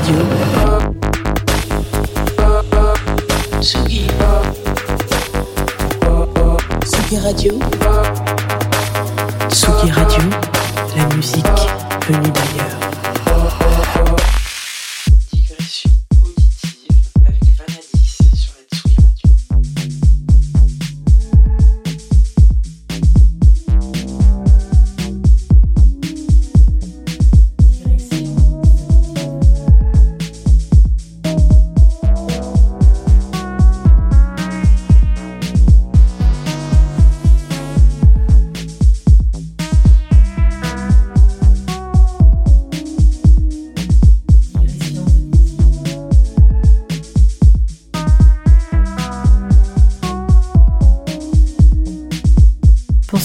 Radio. Tsugi. Tsugi Radio. Tsugi Radio. La musique venue d'ailleurs.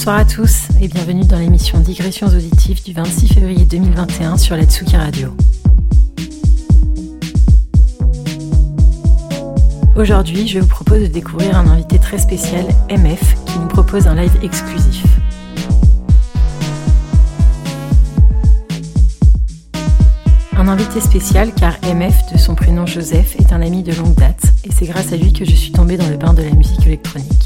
Bonsoir à tous et bienvenue dans l'émission Digressions auditives du 26 février 2021 sur la Tsuki Radio. Aujourd'hui, je vous propose de découvrir un invité très spécial, MF, qui nous propose un live exclusif. Un invité spécial car MF, de son prénom Joseph, est un ami de longue date et c'est grâce à lui que je suis tombée dans le bain de la musique électronique.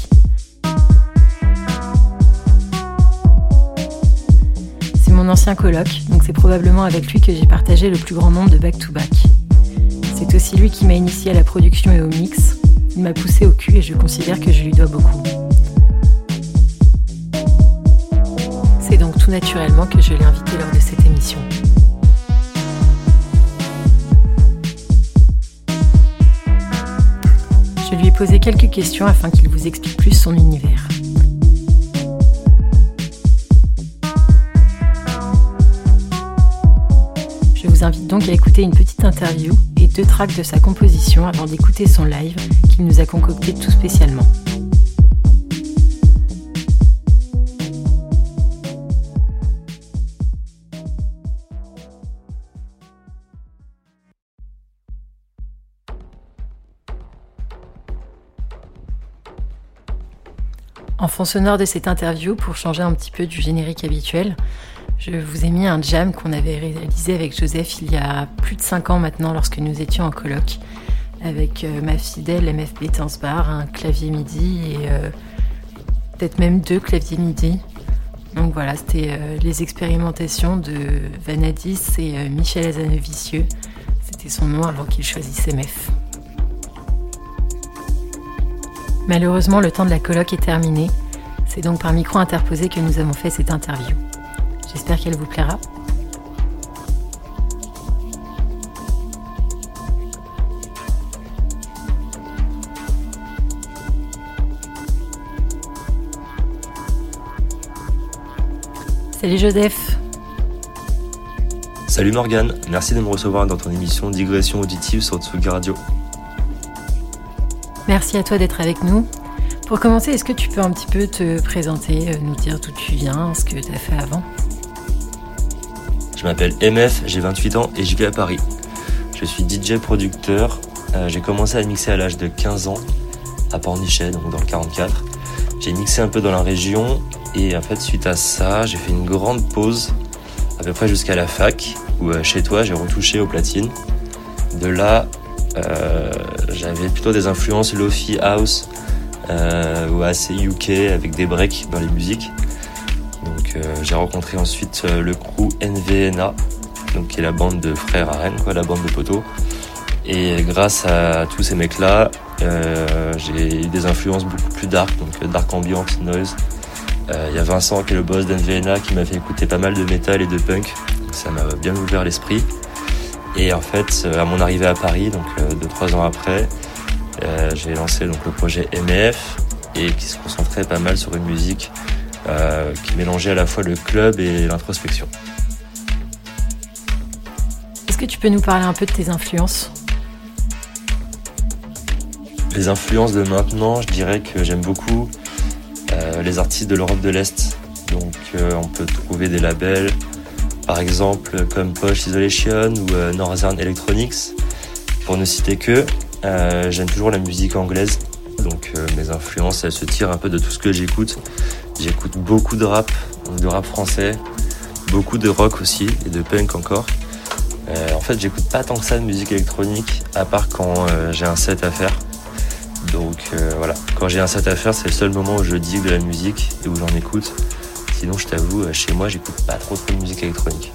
Mon ancien coloc, donc c'est probablement avec lui que j'ai partagé le plus grand nombre de back-to-back. C'est aussi lui qui m'a initié à la production et au mix. Il m'a poussé au cul et je considère que je lui dois beaucoup. C'est donc tout naturellement que je l'ai invité lors de cette émission. Je lui ai posé quelques questions afin qu'il vous explique plus son univers. Vous invite donc à écouter une petite interview et deux tracks de sa composition avant d'écouter son live qu'il nous a concocté tout spécialement. En fond sonore de cette interview, pour changer un petit peu du générique habituel, je vous ai mis un jam qu'on avait réalisé avec Joseph il y a plus de 5 ans maintenant lorsque nous étions en colloque avec euh, ma fidèle MFB Tansbar, un clavier MIDI et euh, peut-être même deux claviers MIDI. Donc voilà, c'était euh, les expérimentations de Vanadis et Michel Azanovicieux. C'était son nom avant qu'il choisisse MF. Malheureusement, le temps de la colloque est terminé. C'est donc par micro interposé que nous avons fait cette interview. J'espère qu'elle vous plaira. Salut Joseph. Salut Morgane, merci de me recevoir dans ton émission Digression auditive sur Tsugi Radio. Merci à toi d'être avec nous. Pour commencer, est-ce que tu peux un petit peu te présenter, euh, nous dire d'où tu viens, ce que tu as fait avant? Je m'appelle MF, j'ai 28 ans et je vis à Paris. Je suis DJ producteur. Euh, j'ai commencé à mixer à l'âge de 15 ans à Pornichet, donc dans le 44. J'ai mixé un peu dans la région et en fait suite à ça, j'ai fait une grande pause à peu près jusqu'à la fac où euh, chez toi j'ai retouché aux platines. De là, euh, j'avais plutôt des influences lofi house ou assez UK avec des breaks dans les musiques. Euh, j'ai rencontré ensuite euh, le crew NVNA, donc qui est la bande de frères à la bande de poteaux. Et grâce à tous ces mecs-là, euh, j'ai eu des influences beaucoup plus dark, donc dark ambient, noise. Il y a Vincent qui est le boss d'NVNA qui m'a fait écouter pas mal de métal et de punk. Ça m'a bien ouvert l'esprit. Et en fait, à mon arrivée à Paris, donc euh, deux trois ans après, j'ai lancé donc le projet MEF et qui se concentrait pas mal sur une musique qui mélangeait à la fois le club et l'introspection. Est-ce que tu peux nous parler un peu de tes influences? Les influences de maintenant, je dirais que j'aime beaucoup les artistes de l'Europe de l'Est. Donc on peut trouver des labels par exemple comme Posh Isolation ou euh, Northern Electronics, pour ne citer que. Euh, j'aime toujours la musique anglaise, donc euh, mes influences elles se tirent un peu de tout ce que j'écoute. J'écoute beaucoup de rap, de rap français, beaucoup de rock aussi et de punk encore. en fait, j'écoute pas tant que ça de musique électronique, à part quand j'ai un set à faire. Donc voilà, quand j'ai un set à faire, c'est le seul moment où je dis de la musique et où j'en écoute. Sinon, je t'avoue, euh, chez moi, j'écoute pas trop de musique électronique.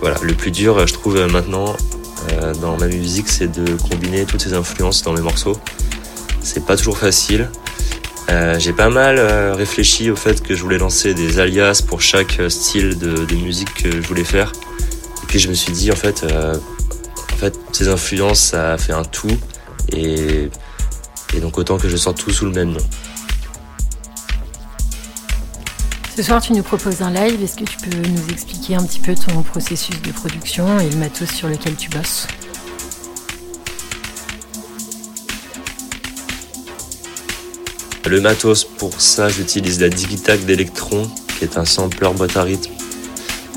Voilà, le plus dur, euh, je trouve euh, maintenant dans ma musique, c'est de combiner toutes ces influences dans mes morceaux. C'est pas toujours facile. J'ai pas mal réfléchi au fait que je voulais lancer des alias pour chaque style de, musique que je voulais faire. Et puis je me suis dit en fait, ces influences ça fait un tout et, donc autant que je sorte tout sous le même nom. Ce soir, tu nous proposes un live. Est-ce que tu peux nous expliquer un petit peu ton processus de production et le matos sur lequel tu bosses? Le matos, pour ça, j'utilise la Digitac d'Electron, qui est un sampler boîte à rythme.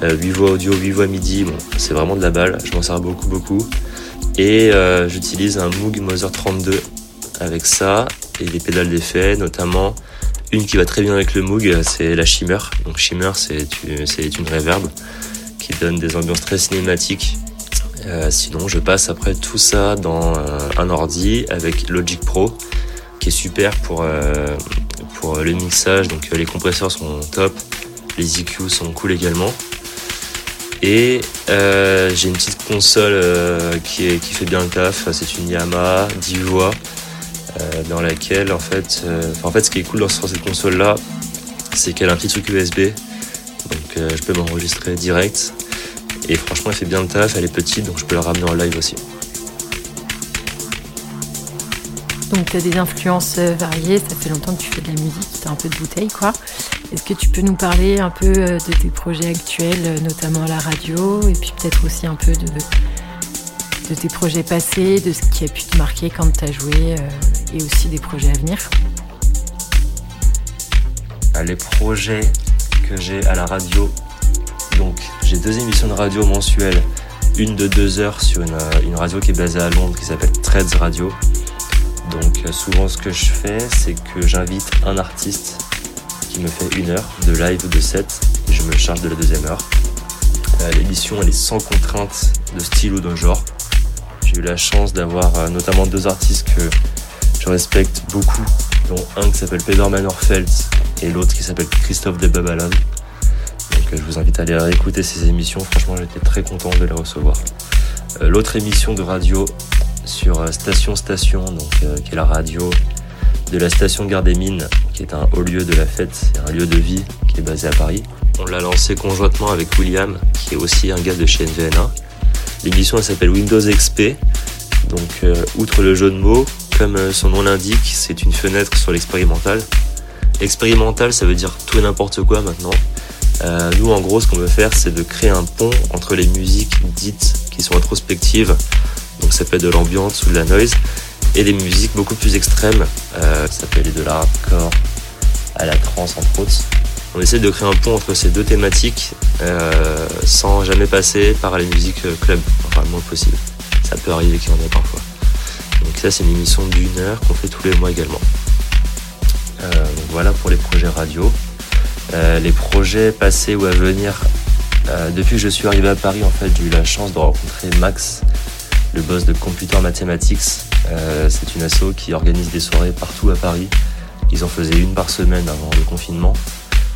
8 euh, voix audio, 8 voix MIDI, c'est vraiment de la balle, je m'en sers beaucoup, beaucoup. Et euh, j'utilise un Moog Mother 32 avec ça et des pédales d'effet, notamment une qui va très bien avec le Moog, c'est la Shimmer. Donc Shimmer, c'est une reverb qui donne des ambiances très cinématiques. Euh, sinon, je passe après tout ça dans euh, un ordi avec Logic Pro, super pour, euh, pour le mixage. Donc les compresseurs sont top, les EQ sont cool également. Et j'ai une petite console qui, fait bien le taf. C'est une Yamaha 10 voix euh, dans laquelle en fait, euh, en fait ce qui est cool sur cette console là, c'est qu'elle a un petit truc USB, donc euh, je peux m'enregistrer direct. Et franchement, elle fait bien le taf, elle est petite, donc je peux la ramener en live aussi. Donc tu as des influences variées, ça fait longtemps que tu fais de la musique, tu as un peu de bouteille quoi. Est-ce que tu peux nous parler un peu de tes projets actuels, notamment à la radio, et puis peut-être aussi un peu de, tes projets passés, de ce qui a pu te marquer quand tu as joué et aussi des projets à venir? Ah, Les projets que j'ai à la radio, donc j'ai deux émissions de radio mensuelles, une de deux heures sur une, euh, radio qui est basée à Londres qui s'appelle Threads Radio. Donc euh, souvent ce que je fais c'est que j'invite un artiste qui me fait une heure de live ou de set et je me charge de la deuxième heure. Euh, l'émission elle est sans contrainte de style ou de genre. J'ai eu la chance d'avoir notamment deux artistes que je respecte beaucoup, dont un qui s'appelle Peter Manorfeld et l'autre qui s'appelle Christophe de Babalon. Donc euh, je vous invite à aller écouter ces émissions, franchement j'étais très content de les recevoir. Euh, l'autre émission de radio sur euh, Station Station, donc, qui est la radio de la station Gare des Mines, qui est un haut lieu de la fête, un lieu de vie qui est basé à Paris. On l'a lancé conjointement avec William, qui est aussi un gars de chez NVNA. L'émission elle s'appelle Windows XP. Donc outre le jeu de mots, comme euh, son nom l'indique, c'est une fenêtre sur l'expérimental. Expérimental, ça veut dire tout et n'importe quoi maintenant. Euh, nous, en gros, ce qu'on veut faire, c'est de créer un pont entre les musiques dites qui sont introspectives, donc ça peut être de l'ambiance ou de la noise, et des musiques beaucoup plus extrêmes, euh, ça peut aller de la hardcore à la trance entre autres. On essaie de créer un pont entre ces deux thématiques sans jamais passer par les musiques club, enfin le moins possible. Ça peut arriver qu'il y en ait parfois. Donc ça c'est une émission d'une heure qu'on fait tous les mois également. Euh, voilà pour les projets radio. Euh, les projets passés ou à venir, euh, depuis que je suis arrivé à Paris, en fait, j'ai eu la chance de rencontrer Max, le boss de Computer Mathematics. c'est une asso qui organise des soirées partout à Paris. Ils en faisaient une par semaine avant le confinement.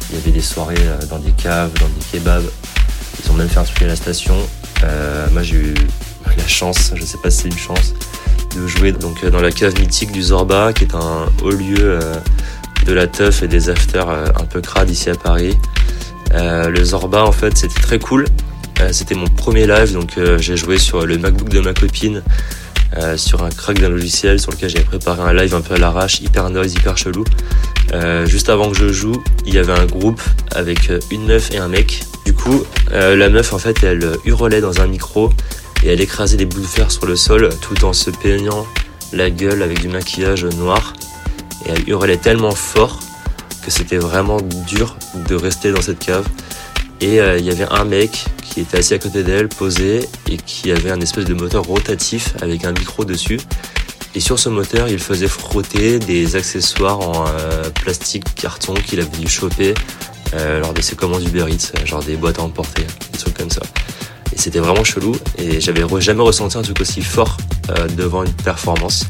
Il y avait des soirées dans des caves, dans des kebabs. Ils ont même fait un truc à la station. moi j'ai eu la chance, je sais pas si c'est une chance, de jouer donc euh, dans la cave mythique du Zorba, qui est un haut lieu euh, de la teuf et des afters euh, un peu crades ici à Paris. le Zorba, en fait, c'était très cool. C'était mon premier live, donc j'ai joué sur le MacBook de ma copine euh, sur un crack d'un logiciel sur lequel j'avais préparé un live un peu à l'arrache, hyper noise, hyper chelou. Euh, juste avant que je joue, il y avait un groupe avec une meuf et un mec. Du coup, la meuf en fait, elle hurlait dans un micro et elle écrasait des bouts de fer sur le sol tout en se peignant la gueule avec du maquillage noir. Et elle hurlait tellement fort que c'était vraiment dur de rester dans cette cave. Et euh, il y avait un mec qui était assis à côté d'elle, posé, et qui avait un espèce de moteur rotatif avec un micro dessus. Et sur ce moteur, il faisait frotter des accessoires en euh, plastique carton qu'il avait dû choper euh, lors de ses commandes Uber Eats, genre des boîtes à emporter, des trucs comme ça. Et c'était vraiment chelou, et j'avais jamais ressenti un truc aussi fort devant une performance.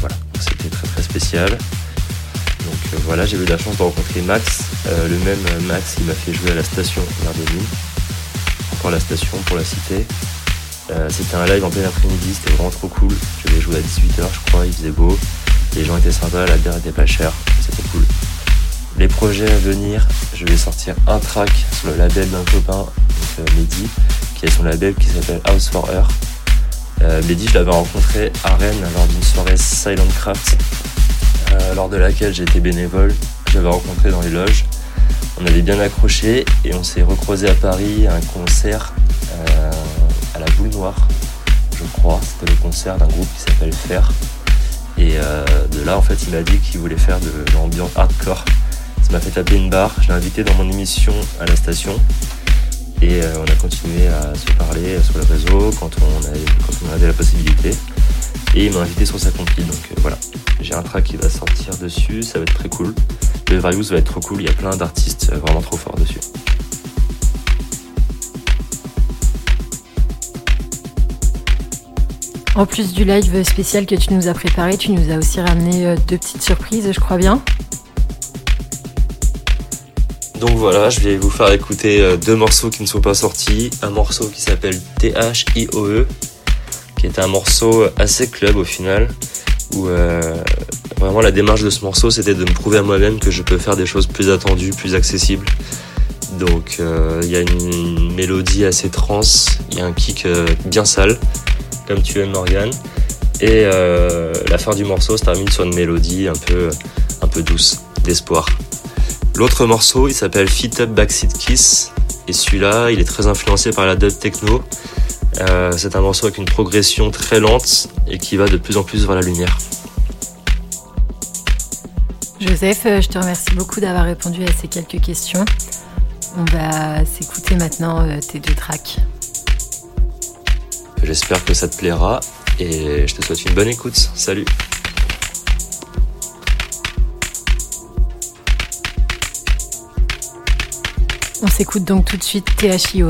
voilà, c'était très très spécial. Donc euh, voilà, j'ai eu la chance de rencontrer Max. Euh, le même euh, Max, il m'a fait jouer à la station Gare Encore la station pour la cité. c'était un live en plein après-midi, c'était vraiment trop cool. Je vais jouer à 18h, je crois, il faisait beau. Les gens étaient sympas, la bière était pas chère, c'était cool. Les projets à venir, je vais sortir un track sur le label d'un copain, donc Mehdi, qui a son label qui s'appelle House for Her. Mehdi, je l'avais rencontré à Rennes lors d'une soirée Silent Craft euh, lors de laquelle j'ai été bénévole. J'avais rencontré dans les loges. On avait bien accroché et on s'est recroisé à Paris à un concert euh, à la Boule Noire, je crois. C'était le concert d'un groupe qui s'appelle Fer. Et euh, de là, en fait, il m'a dit qu'il voulait faire de l'ambiance hardcore. Ça m'a fait taper une barre. Je l'ai invité dans mon émission à la station. Et on a continué à se parler sur le réseau quand on avait la possibilité. Et il m'a invité sur sa compil. Donc voilà. J'ai un track qui va sortir dessus, ça va être très cool. Le Various va être trop cool, il y a plein d'artistes vraiment trop forts dessus. En plus du live spécial que tu nous as préparé, tu nous as aussi ramené euh, deux petites surprises, je crois bien. Donc voilà, je vais vous faire écouter euh, deux morceaux qui ne sont pas sortis. Un morceau qui s'appelle THIOE, qui est un morceau assez club au final, où euh, vraiment la démarche de ce morceau c'était de me prouver à moi-même que je peux faire des choses plus attendues, plus accessibles. Donc euh, il y a une mélodie assez trans, il y a un kick euh, bien sale, comme tu aimes Morgan. Et la fin du morceau se termine sur une mélodie un peu, un peu douce, d'espoir. L'autre morceau, il s'appelle Fit Up Backseat Kiss. Et celui-là, il est très influencé par la dub techno. Euh, c'est un morceau avec une progression très lente et qui va de plus en plus vers la lumière. Joseph, euh, je te remercie beaucoup d'avoir répondu à ces quelques questions. On va s'écouter maintenant euh, tes deux tracks. J'espère que ça te plaira et je te souhaite une bonne écoute. Salut On s'écoute donc tout de suite THIOE.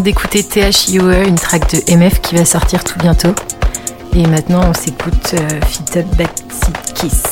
D'écouter THIOE, une track de MF qui va sortir tout bientôt. Et maintenant, on s'écoute euh, Fit Up Kiss.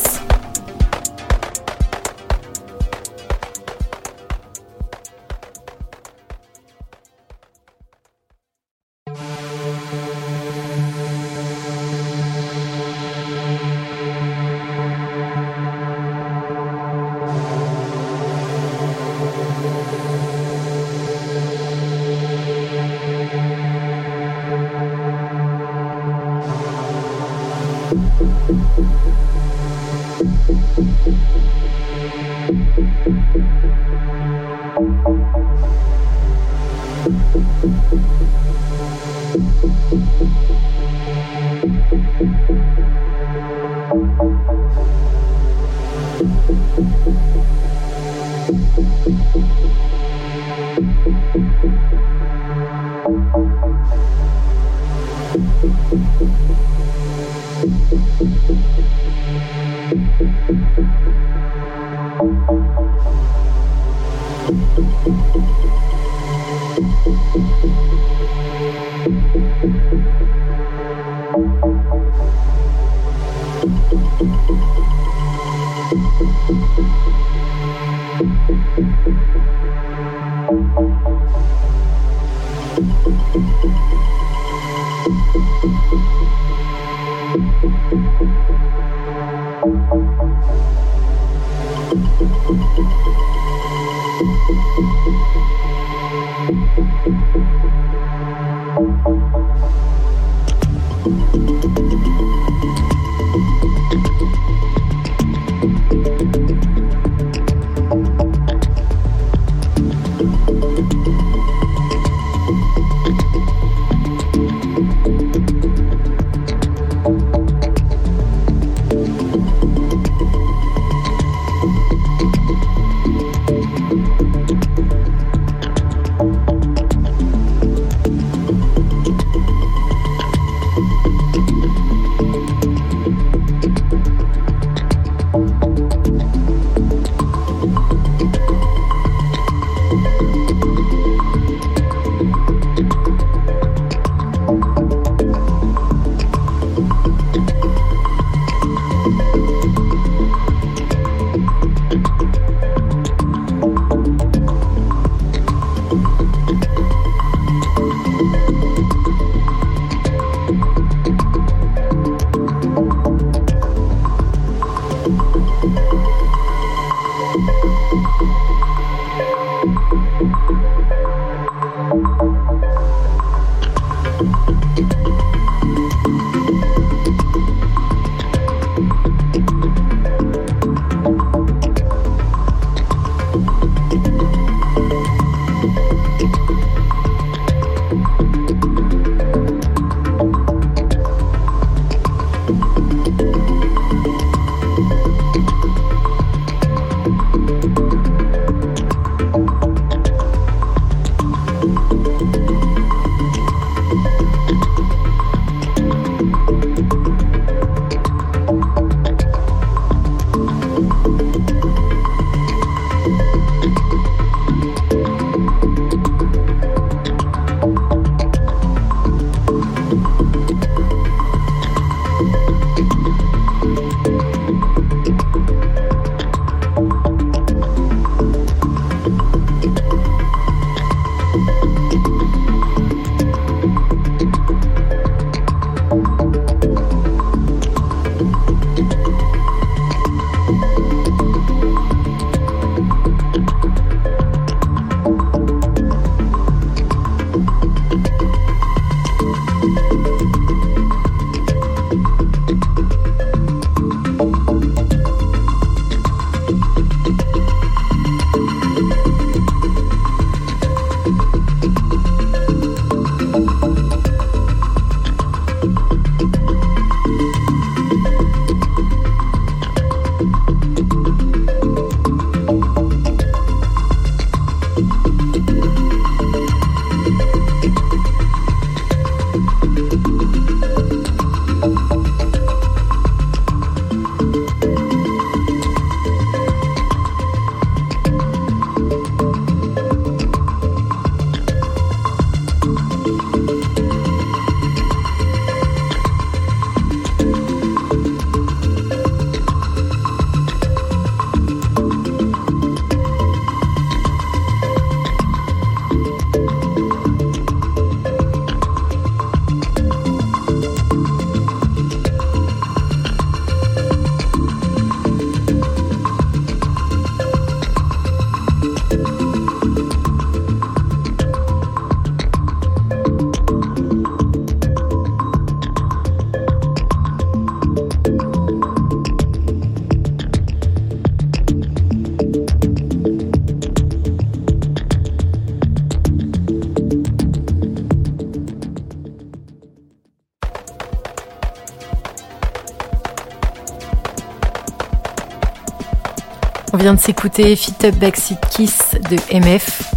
Vient de s'écouter Fit Up Backseat Kiss de MF.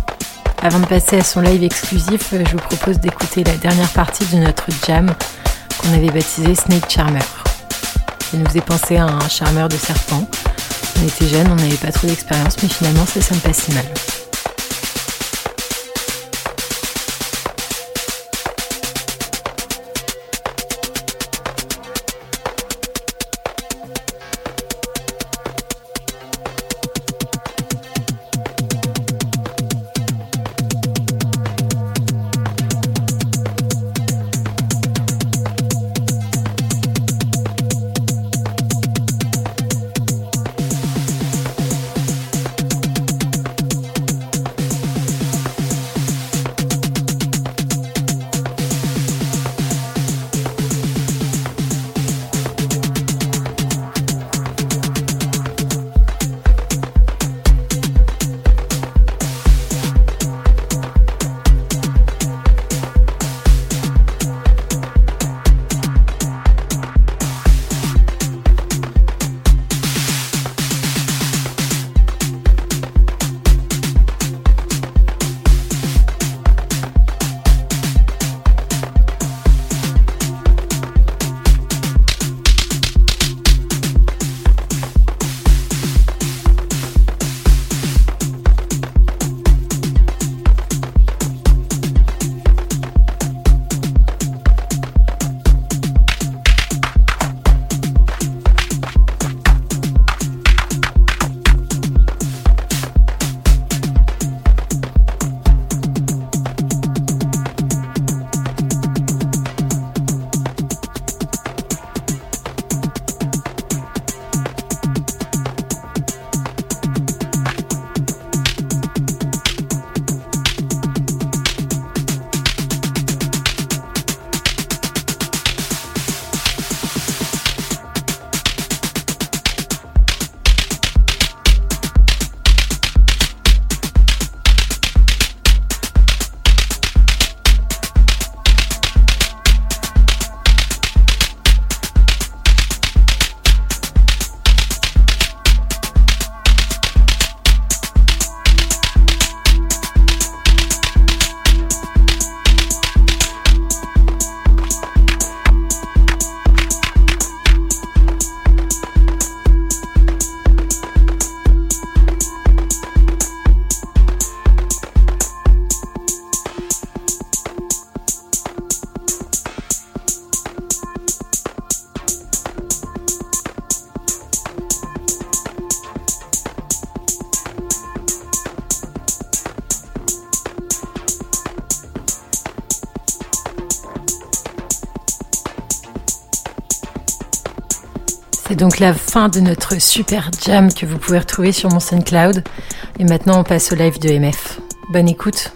Avant de passer à son live exclusif, je vous propose d'écouter la dernière partie de notre jam qu'on avait baptisé Snake Charmer. Ça nous faisait penser à un charmeur de serpent. On était jeunes, on n'avait pas trop d'expérience, mais finalement ça, me passe si mal. Donc la fin de notre super jam que vous pouvez retrouver sur mon SoundCloud. Et maintenant, on passe au live de MF. Bonne écoute.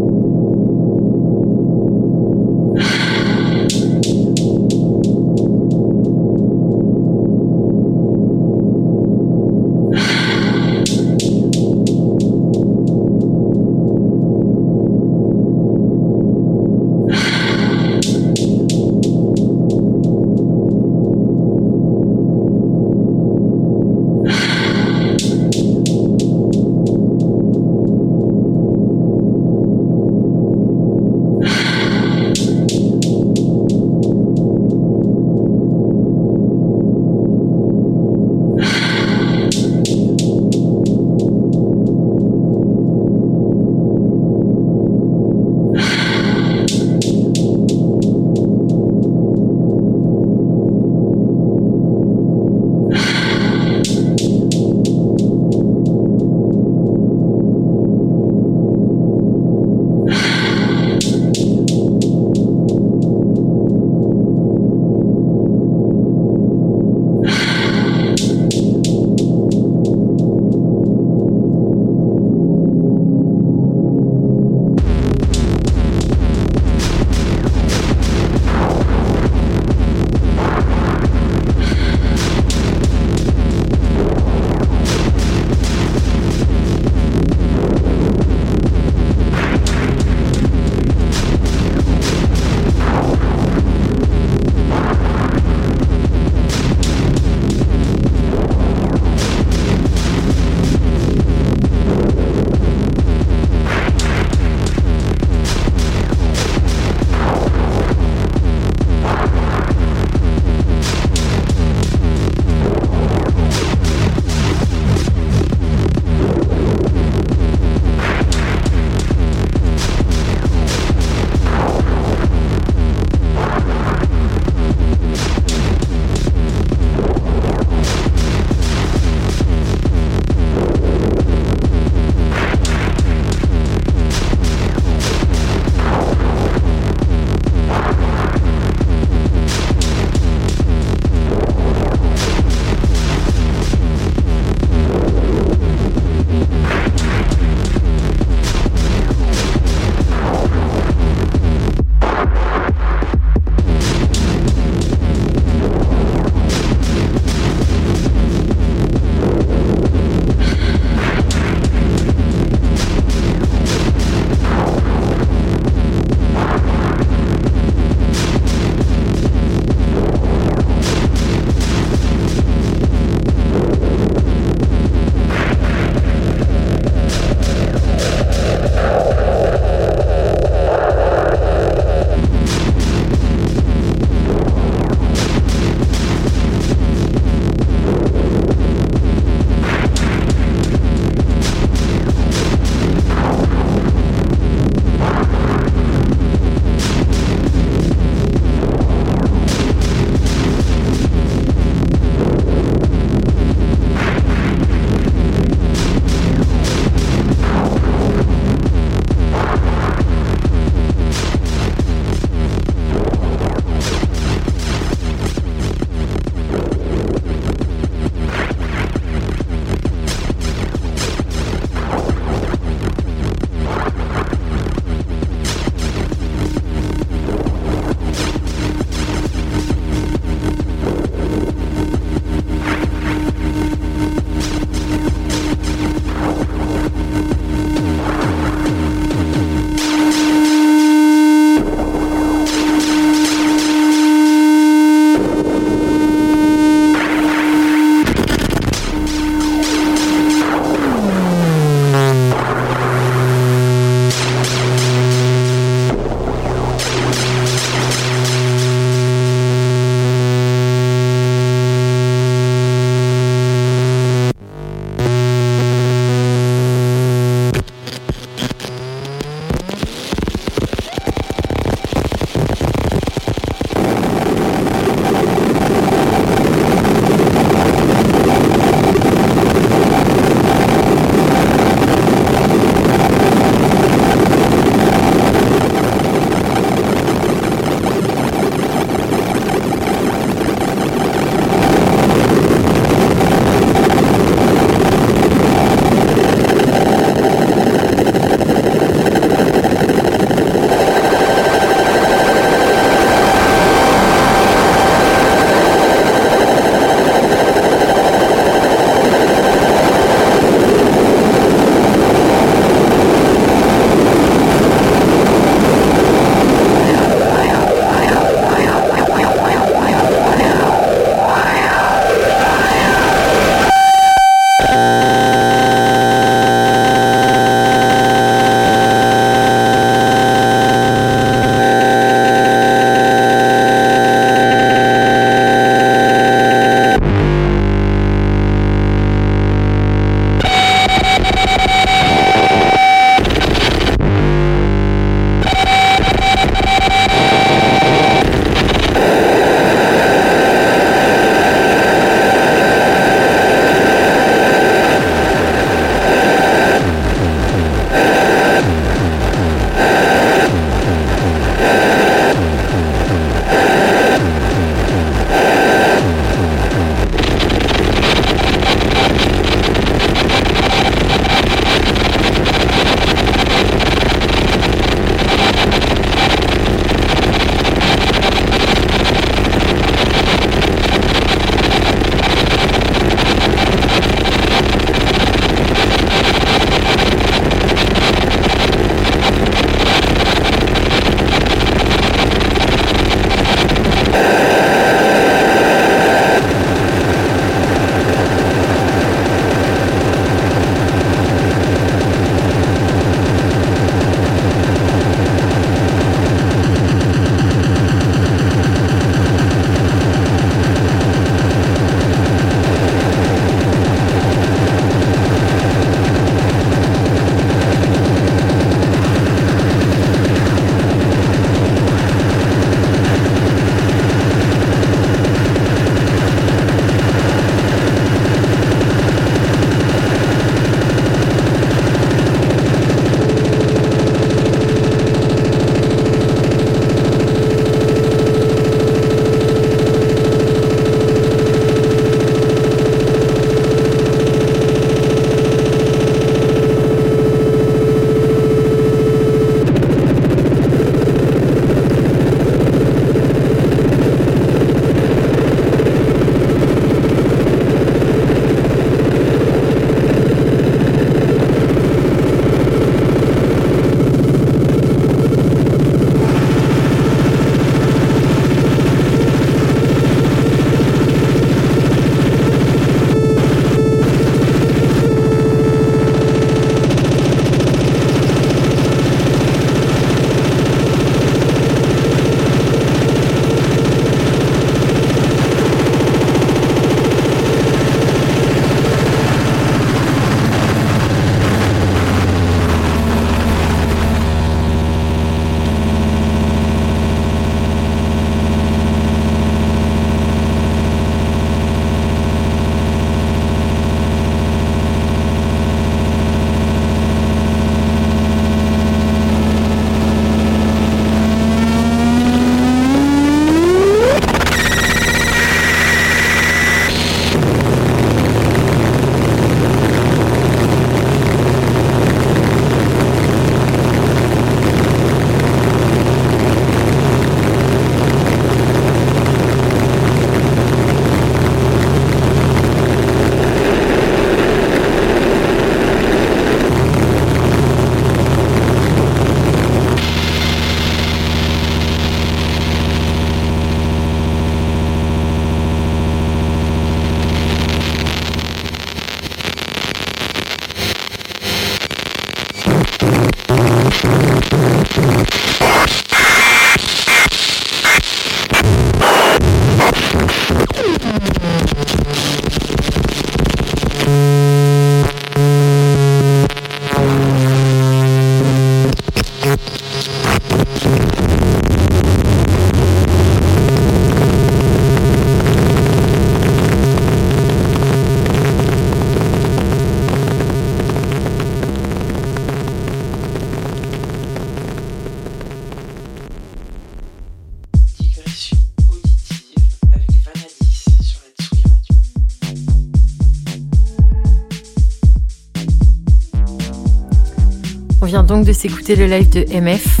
De s'écouter le live de MF.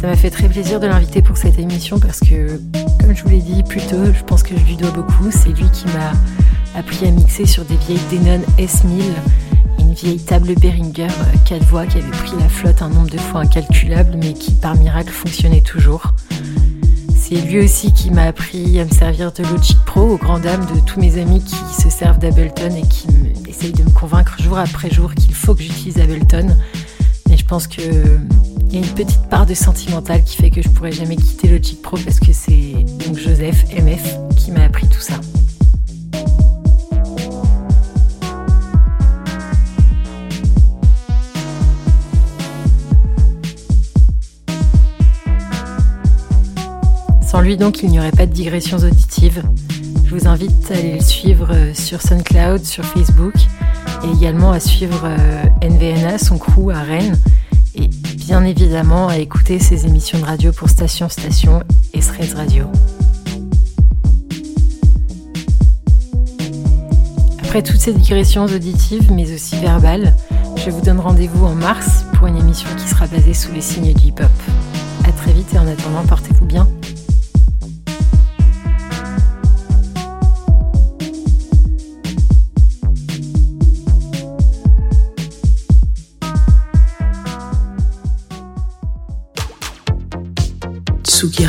Ça m'a fait très plaisir de l'inviter pour cette émission parce que, comme je vous l'ai dit plus tôt, je pense que je lui dois beaucoup. C'est lui qui m'a appris à mixer sur des vieilles Denon S1000, une vieille table Behringer 4 voix qui avait pris la flotte un nombre de fois incalculable mais qui par miracle fonctionnait toujours. C'est lui aussi qui m'a appris à me servir de Logic Pro aux grandes dames de tous mes amis qui se servent d'Ableton et qui essayent de me convaincre jour après jour qu'il faut que j'utilise Ableton. Je pense qu'il y a une petite part de sentimental qui fait que je pourrais jamais quitter Logic Pro parce que c'est Joseph MF qui m'a appris tout ça. Sans lui donc, il n'y aurait pas de digressions auditives. Je vous invite à aller le suivre euh, sur SoundCloud, sur Facebook et également à suivre euh, NVNA, son crew à Rennes et bien évidemment à écouter ses émissions de radio pour Station Station et Threads Radio. Après toutes ces digressions auditives mais aussi verbales, je vous donne rendez-vous en mars pour une émission qui sera basée sous les signes du hip-hop. A très vite et en attendant, portez-vous